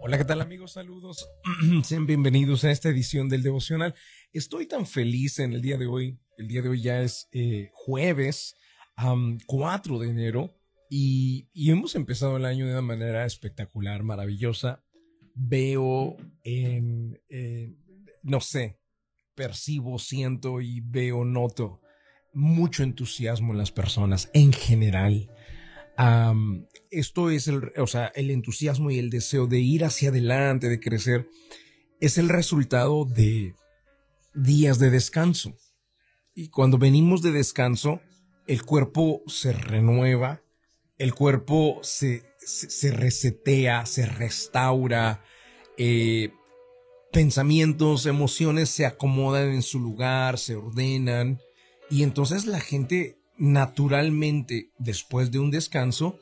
Hola, ¿qué tal amigos? Saludos. Sean bienvenidos a esta edición del devocional. Estoy tan feliz en el día de hoy. El día de hoy ya es eh, jueves, 4 de enero, y, hemos empezado el año de una manera espectacular, maravillosa. Veo en, no sé, percibo, siento y veo, noto mucho entusiasmo en las personas en general esto es el, o sea, el entusiasmo y el deseo de ir hacia adelante, de crecer, es el resultado de días de descanso. Y cuando venimos de descanso, el cuerpo se renueva, el cuerpo se, se, resetea, se restaura, eh, pensamientos, emociones se acomodan en su lugar, se ordenan, y entonces la gente naturalmente, después de un descanso,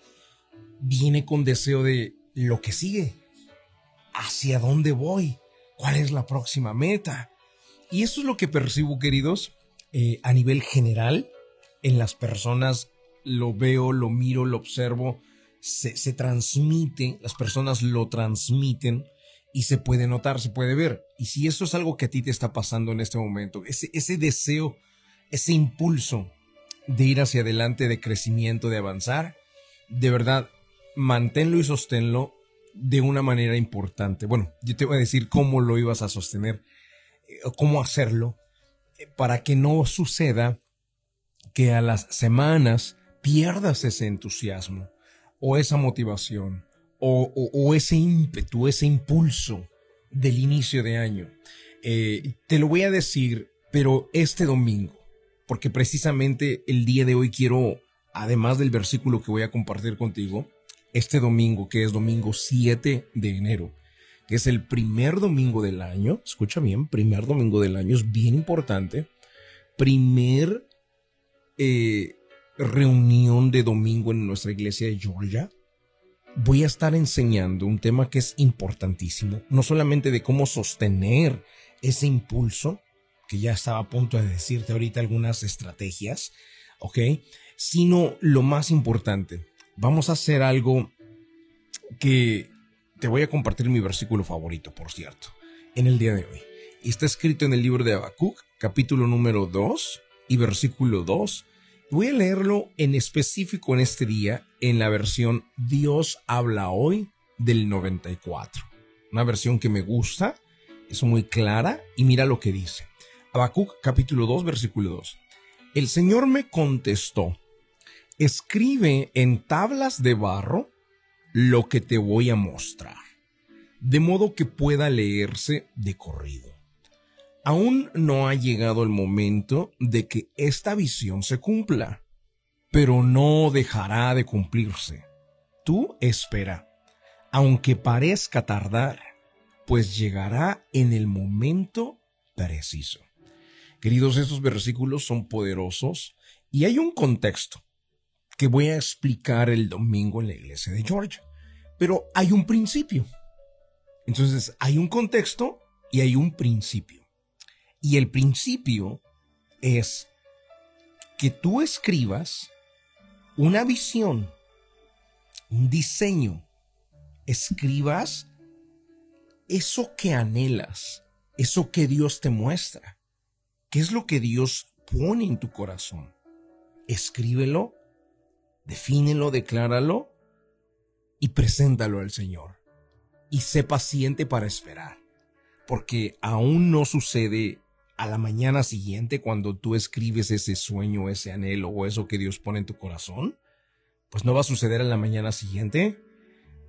viene con deseo de lo que sigue. ¿Hacia dónde voy? ¿Cuál es la próxima meta? Y eso es lo que percibo, queridos, eh, a nivel general, en las personas, lo veo, lo miro, lo observo, se, se transmite, las personas lo transmiten y se puede notar, se puede ver. Y si eso es algo que a ti te está pasando en este momento, ese, ese deseo, ese impulso de ir hacia adelante, de crecimiento, de avanzar, de verdad, manténlo y sosténlo de una manera importante. Bueno, yo te voy a decir cómo lo ibas a sostener, eh, cómo hacerlo, eh, para que no suceda que a las semanas pierdas ese entusiasmo o esa motivación o, ese ímpetu, ese impulso del inicio de año. Eh, te lo voy a decir, pero este domingo, porque precisamente el día de hoy quiero, además del versículo que voy a compartir contigo, este domingo, que es domingo 7 de enero, que es el primer domingo del año, escucha bien, primer domingo del año, es bien importante, primer eh, reunión de domingo en nuestra iglesia de Georgia, voy a estar enseñando un tema que es importantísimo, no solamente de cómo sostener ese impulso, que ya estaba a punto de decirte ahorita algunas estrategias, ¿ok? Sino lo más importante, vamos a hacer algo que te voy a compartir mi versículo favorito, por cierto, en el día de hoy. Está escrito en el libro de Habacuc, capítulo número 2 y versículo 2. Voy a leerlo en específico en este día en la versión Dios habla hoy del 94. Una versión que me gusta, es muy clara y mira lo que dice. Habacuc capítulo 2 versículo 2. El Señor me contestó, escribe en tablas de barro lo que te voy a mostrar, de modo que pueda leerse de corrido. Aún no ha llegado el momento de que esta visión se cumpla, pero no dejará de cumplirse. Tú espera, aunque parezca tardar, pues llegará en el momento preciso. Queridos, estos versículos son poderosos y hay un contexto que voy a explicar el domingo en la iglesia de Georgia. Pero hay un principio. Entonces, hay un contexto y hay un principio. Y el principio es que tú escribas una visión, un diseño, escribas eso que anhelas, eso que Dios te muestra. ¿Qué es lo que Dios pone en tu corazón? Escríbelo, defínelo, decláralo y preséntalo al Señor. Y sé paciente para esperar, porque aún no sucede a la mañana siguiente cuando tú escribes ese sueño, ese anhelo o eso que Dios pone en tu corazón. Pues no va a suceder a la mañana siguiente,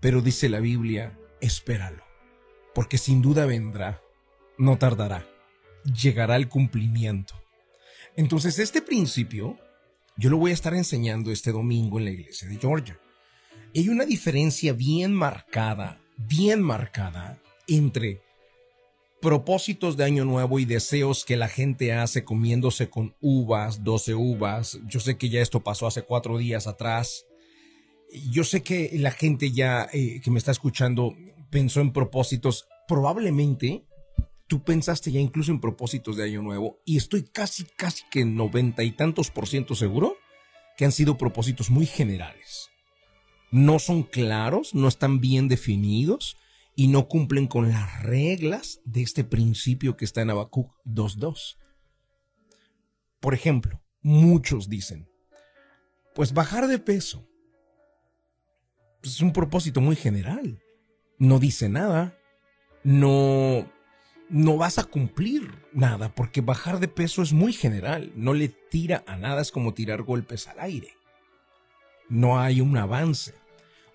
pero dice la Biblia, espéralo, porque sin duda vendrá, no tardará llegará al cumplimiento. Entonces, este principio yo lo voy a estar enseñando este domingo en la iglesia de Georgia. Hay una diferencia bien marcada, bien marcada entre propósitos de año nuevo y deseos que la gente hace comiéndose con uvas, 12 uvas. Yo sé que ya esto pasó hace cuatro días atrás. Yo sé que la gente ya eh, que me está escuchando pensó en propósitos probablemente tú pensaste ya incluso en propósitos de año nuevo y estoy casi, casi que noventa y tantos por ciento seguro que han sido propósitos muy generales. No son claros, no están bien definidos y no cumplen con las reglas de este principio que está en Habacuc 2.2. Por ejemplo, muchos dicen, pues bajar de peso pues, es un propósito muy general. No dice nada, no no vas a cumplir nada porque bajar de peso es muy general, no le tira a nada, es como tirar golpes al aire. No hay un avance.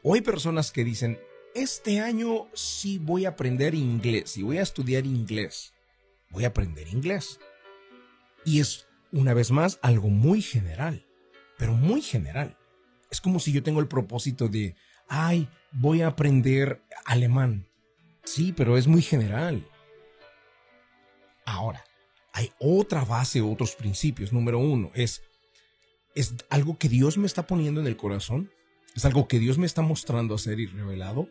O hay personas que dicen, este año sí voy a aprender inglés y voy a estudiar inglés. Voy a aprender inglés. Y es, una vez más, algo muy general, pero muy general. Es como si yo tengo el propósito de, ay, voy a aprender alemán. Sí, pero es muy general. Ahora, hay otra base, otros principios. Número uno, es, es algo que Dios me está poniendo en el corazón. Es algo que Dios me está mostrando hacer y revelado.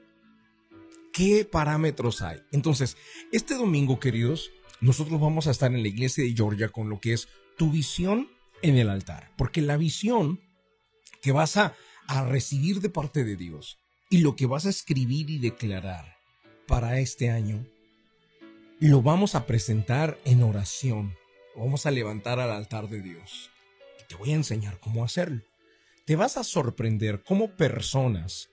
¿Qué parámetros hay? Entonces, este domingo, queridos, nosotros vamos a estar en la iglesia de Georgia con lo que es tu visión en el altar. Porque la visión que vas a, a recibir de parte de Dios y lo que vas a escribir y declarar para este año, lo vamos a presentar en oración. vamos a levantar al altar de Dios. Y te voy a enseñar cómo hacerlo. Te vas a sorprender cómo personas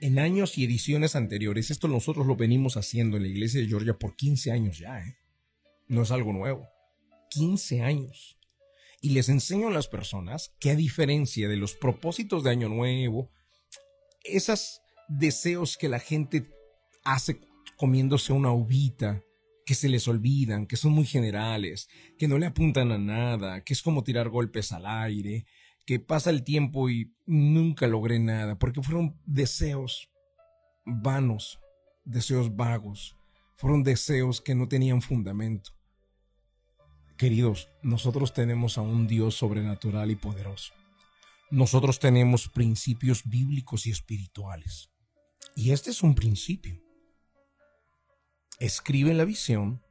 en años y ediciones anteriores, esto nosotros lo venimos haciendo en la iglesia de Georgia por 15 años ya, ¿eh? No es algo nuevo. 15 años. Y les enseño a las personas que a diferencia de los propósitos de Año Nuevo, esos deseos que la gente hace comiéndose una uvita, que se les olvidan, que son muy generales, que no le apuntan a nada, que es como tirar golpes al aire, que pasa el tiempo y nunca logré nada, porque fueron deseos vanos, deseos vagos, fueron deseos que no tenían fundamento. Queridos, nosotros tenemos a un Dios sobrenatural y poderoso. Nosotros tenemos principios bíblicos y espirituales. Y este es un principio. Escribe la visión,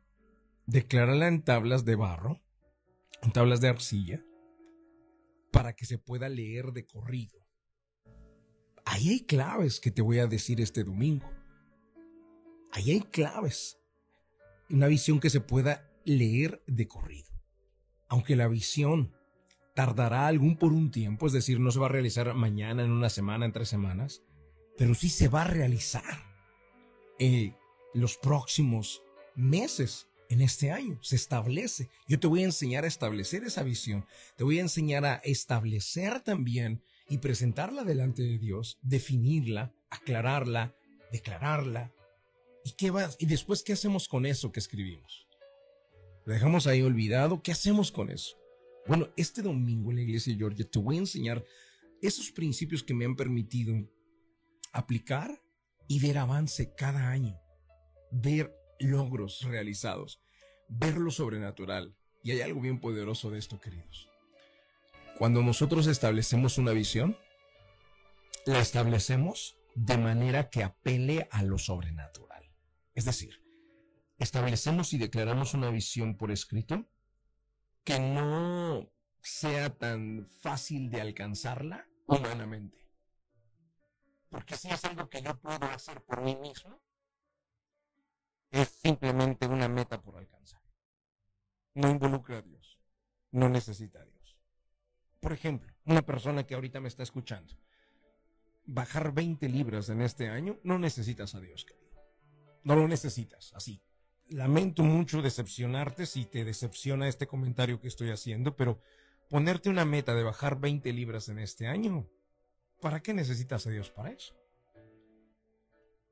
declárala en tablas de barro, en tablas de arcilla, para que se pueda leer de corrido. Ahí hay claves que te voy a decir este domingo. Ahí hay claves. Una visión que se pueda leer de corrido. Aunque la visión tardará algún por un tiempo, es decir, no se va a realizar mañana, en una semana, en tres semanas, pero sí se va a realizar en los próximos meses en este año. Se establece. Yo te voy a enseñar a establecer esa visión. Te voy a enseñar a establecer también y presentarla delante de Dios, definirla, aclararla, declararla. ¿Y qué va? ¿Y después qué hacemos con eso que escribimos? ¿Lo dejamos ahí olvidado? ¿Qué hacemos con eso? Bueno, este domingo en la iglesia de Georgia te voy a enseñar esos principios que me han permitido aplicar y ver avance cada año, ver logros realizados, ver lo sobrenatural. Y hay algo bien poderoso de esto, queridos. Cuando nosotros establecemos una visión, la establecemos de manera que apele a lo sobrenatural. Es decir, establecemos y declaramos una visión por escrito que no sea tan fácil de alcanzarla humanamente. Porque si es algo que yo puedo hacer por mí mismo, es simplemente una meta por alcanzar. No involucra a Dios. No necesita a Dios. Por ejemplo, una persona que ahorita me está escuchando, bajar 20 libras en este año, no necesitas a Dios, querido. No lo necesitas, así. Lamento mucho decepcionarte si te decepciona este comentario que estoy haciendo, pero ponerte una meta de bajar 20 libras en este año, ¿para qué necesitas a Dios para eso?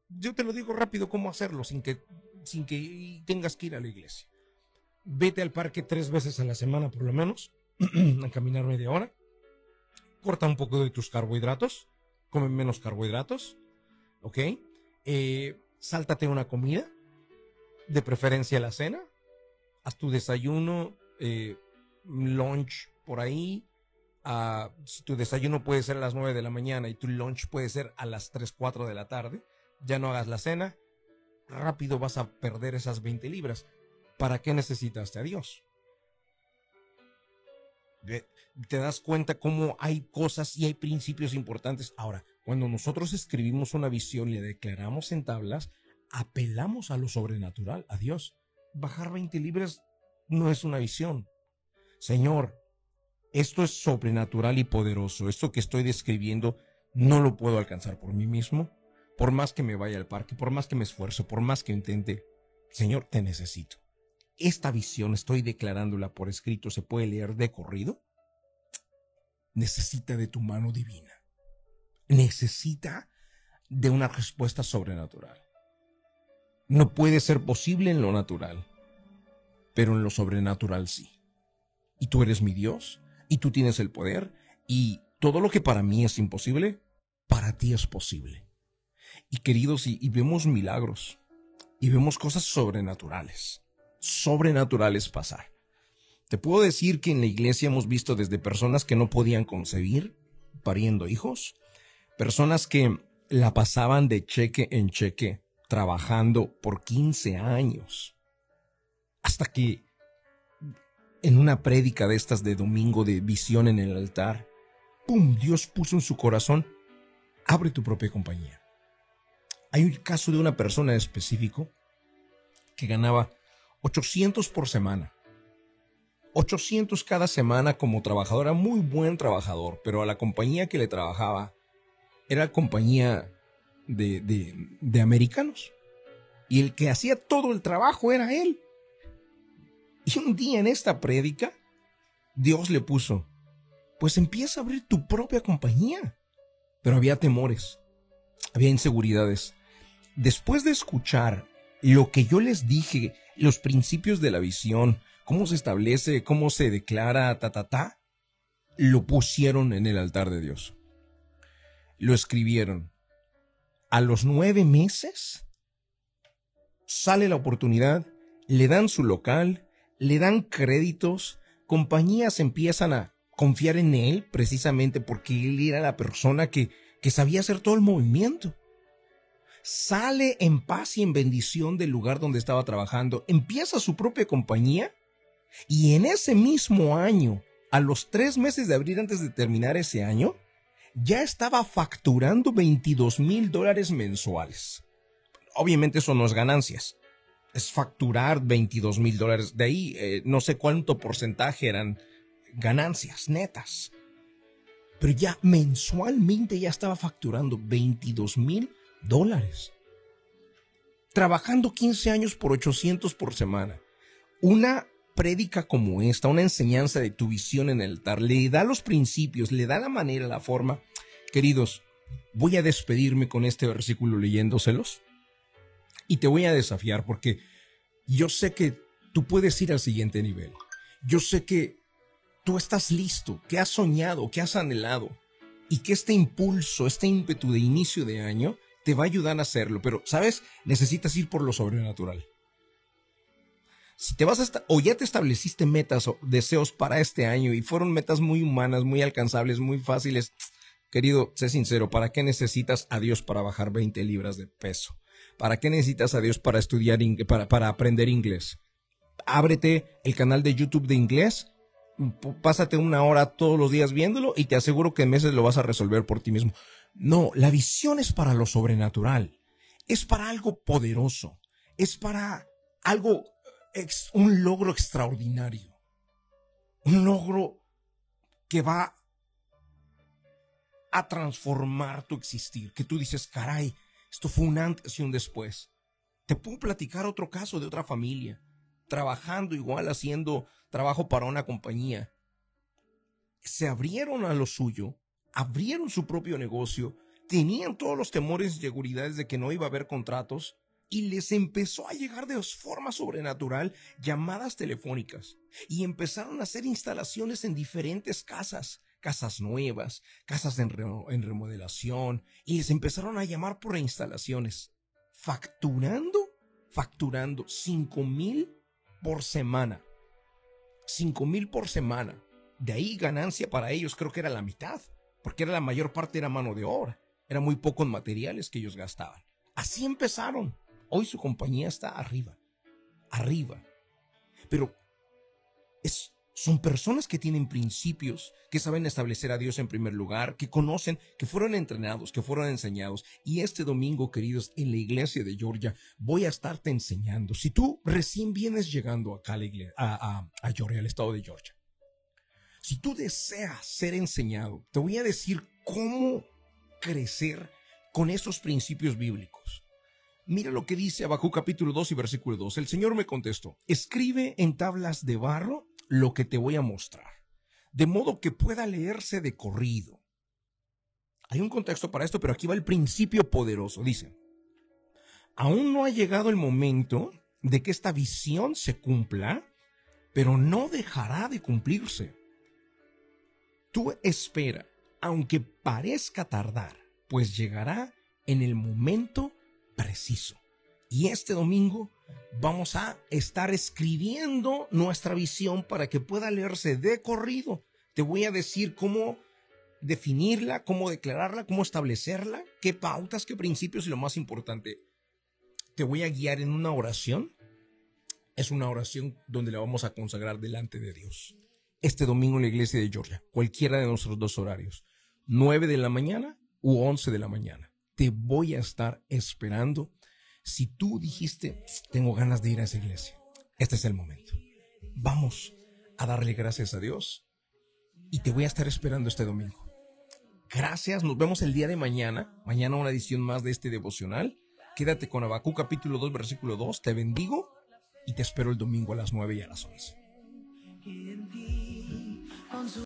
Yo te lo digo rápido cómo hacerlo sin que sin que tengas que ir a la iglesia. Vete al parque tres veces a la semana por lo menos, a caminar media hora. Corta un poco de tus carbohidratos, come menos carbohidratos, ¿ok? Eh, sáltate una comida, de preferencia la cena. Haz tu desayuno, eh, lunch por ahí. Uh, si tu desayuno puede ser a las 9 de la mañana y tu lunch puede ser a las 3, 4 de la tarde, ya no hagas la cena, rápido vas a perder esas 20 libras. ¿Para qué necesitaste a Dios? Te das cuenta cómo hay cosas y hay principios importantes. Ahora, cuando nosotros escribimos una visión y la declaramos en tablas, apelamos a lo sobrenatural, a Dios. Bajar 20 libras no es una visión. Señor, esto es sobrenatural y poderoso. Esto que estoy describiendo no lo puedo alcanzar por mí mismo. Por más que me vaya al parque, por más que me esfuerzo, por más que intente, Señor, te necesito. Esta visión, estoy declarándola por escrito, se puede leer de corrido. Necesita de tu mano divina. Necesita de una respuesta sobrenatural. No puede ser posible en lo natural, pero en lo sobrenatural sí. Y tú eres mi Dios, y tú tienes el poder, y todo lo que para mí es imposible, para ti es posible. Y queridos, y, vemos milagros, y vemos cosas sobrenaturales, sobrenaturales pasar. Te puedo decir que en la iglesia hemos visto desde personas que no podían concebir, pariendo hijos, personas que la pasaban de cheque en cheque, trabajando por 15 años, hasta que en una prédica de estas de domingo de visión en el altar, ¡pum! Dios puso en su corazón, abre tu propia compañía. Hay un caso de una persona específico que ganaba 800 por semana. 800 cada semana como trabajador, era muy buen trabajador, pero a la compañía que le trabajaba era compañía de, de, de americanos. Y el que hacía todo el trabajo era él. Y un día en esta prédica, Dios le puso, pues empieza a abrir tu propia compañía. Pero había temores, había inseguridades. Después de escuchar lo que yo les dije, los principios de la visión, cómo se establece, cómo se declara, ta, ta, ta, lo pusieron en el altar de Dios. Lo escribieron. A los nueve meses sale la oportunidad, le dan su local, le dan créditos, compañías empiezan a confiar en él precisamente porque él era la persona que, que sabía hacer todo el movimiento. Sale en paz y en bendición del lugar donde estaba trabajando, empieza su propia compañía y en ese mismo año, a los tres meses de abril antes de terminar ese año, ya estaba facturando 22 mil dólares mensuales. Obviamente eso no es ganancias, es facturar 22 mil dólares. De ahí eh, no sé cuánto porcentaje eran ganancias netas. Pero ya mensualmente ya estaba facturando 22 mil dólares. Trabajando 15 años por 800 por semana. Una prédica como esta, una enseñanza de tu visión en el altar, le da los principios, le da la manera, la forma. Queridos, voy a despedirme con este versículo leyéndoselos y te voy a desafiar porque yo sé que tú puedes ir al siguiente nivel. Yo sé que tú estás listo, que has soñado, que has anhelado y que este impulso, este ímpetu de inicio de año te va a ayudar a hacerlo. Pero, ¿sabes? Necesitas ir por lo sobrenatural. Si te vas a o ya te estableciste metas o deseos para este año y fueron metas muy humanas, muy alcanzables, muy fáciles, querido, sé sincero, ¿para qué necesitas a Dios para bajar 20 libras de peso? ¿Para qué necesitas a Dios para estudiar, para, para aprender inglés? Ábrete el canal de YouTube de inglés, pásate una hora todos los días viéndolo y te aseguro que en meses lo vas a resolver por ti mismo. No, la visión es para lo sobrenatural, es para algo poderoso, es para algo, un logro extraordinario, un logro que va a transformar tu existir, que tú dices, caray, esto fue un antes y un después. Te puedo platicar otro caso de otra familia, trabajando igual, haciendo trabajo para una compañía. Se abrieron a lo suyo, abrieron su propio negocio, tenían todos los temores y seguridades de que no iba a haber contratos, y les empezó a llegar de forma sobrenatural llamadas telefónicas y empezaron a hacer instalaciones en diferentes casas casas nuevas, casas en, remodelación, y les empezaron a llamar por reinstalaciones, facturando, facturando 5 mil por semana. 5 mil por semana. De ahí ganancia para ellos creo que era la mitad, porque era la mayor parte era mano de obra, era muy pocos materiales que ellos gastaban. Así empezaron. Hoy su compañía está arriba, arriba. Pero es Son personas que tienen principios, que saben establecer a Dios en primer lugar, que conocen, que fueron entrenados, que fueron enseñados. Y este domingo, queridos, en la iglesia de Georgia, voy a estarte enseñando. Si tú recién vienes llegando acá a, la a Georgia, al estado de Georgia, si tú deseas ser enseñado, te voy a decir cómo crecer con esos principios bíblicos. Mira lo que dice Abacú capítulo 2 y versículo 2. El Señor me contestó, escribe en tablas de barro lo que te voy a mostrar, de modo que pueda leerse de corrido. Hay un contexto para esto, pero aquí va el principio poderoso. Dice, aún no ha llegado el momento de que esta visión se cumpla, pero no dejará de cumplirse. Tú espera, aunque parezca tardar, pues llegará en el momento preciso. Y este domingo vamos a estar escribiendo nuestra visión para que pueda leerse de corrido. Te voy a decir cómo definirla, cómo declararla, cómo establecerla, qué pautas, qué principios y lo más importante, te voy a guiar en una oración. Es una oración donde la vamos a consagrar delante de Dios. Este domingo en la iglesia de Georgia, cualquiera de nuestros dos horarios, 9 de la mañana u 11 de la mañana. Te voy a estar esperando si tú dijiste, tengo ganas de ir a esa iglesia, este es el momento. Vamos a darle gracias a Dios y te voy a estar esperando este domingo. Gracias, nos vemos el día de mañana. Mañana una edición más de este devocional. Quédate con Abacú capítulo 2, versículo 2. Te bendigo y te espero el domingo a las 9 y a las 11. onto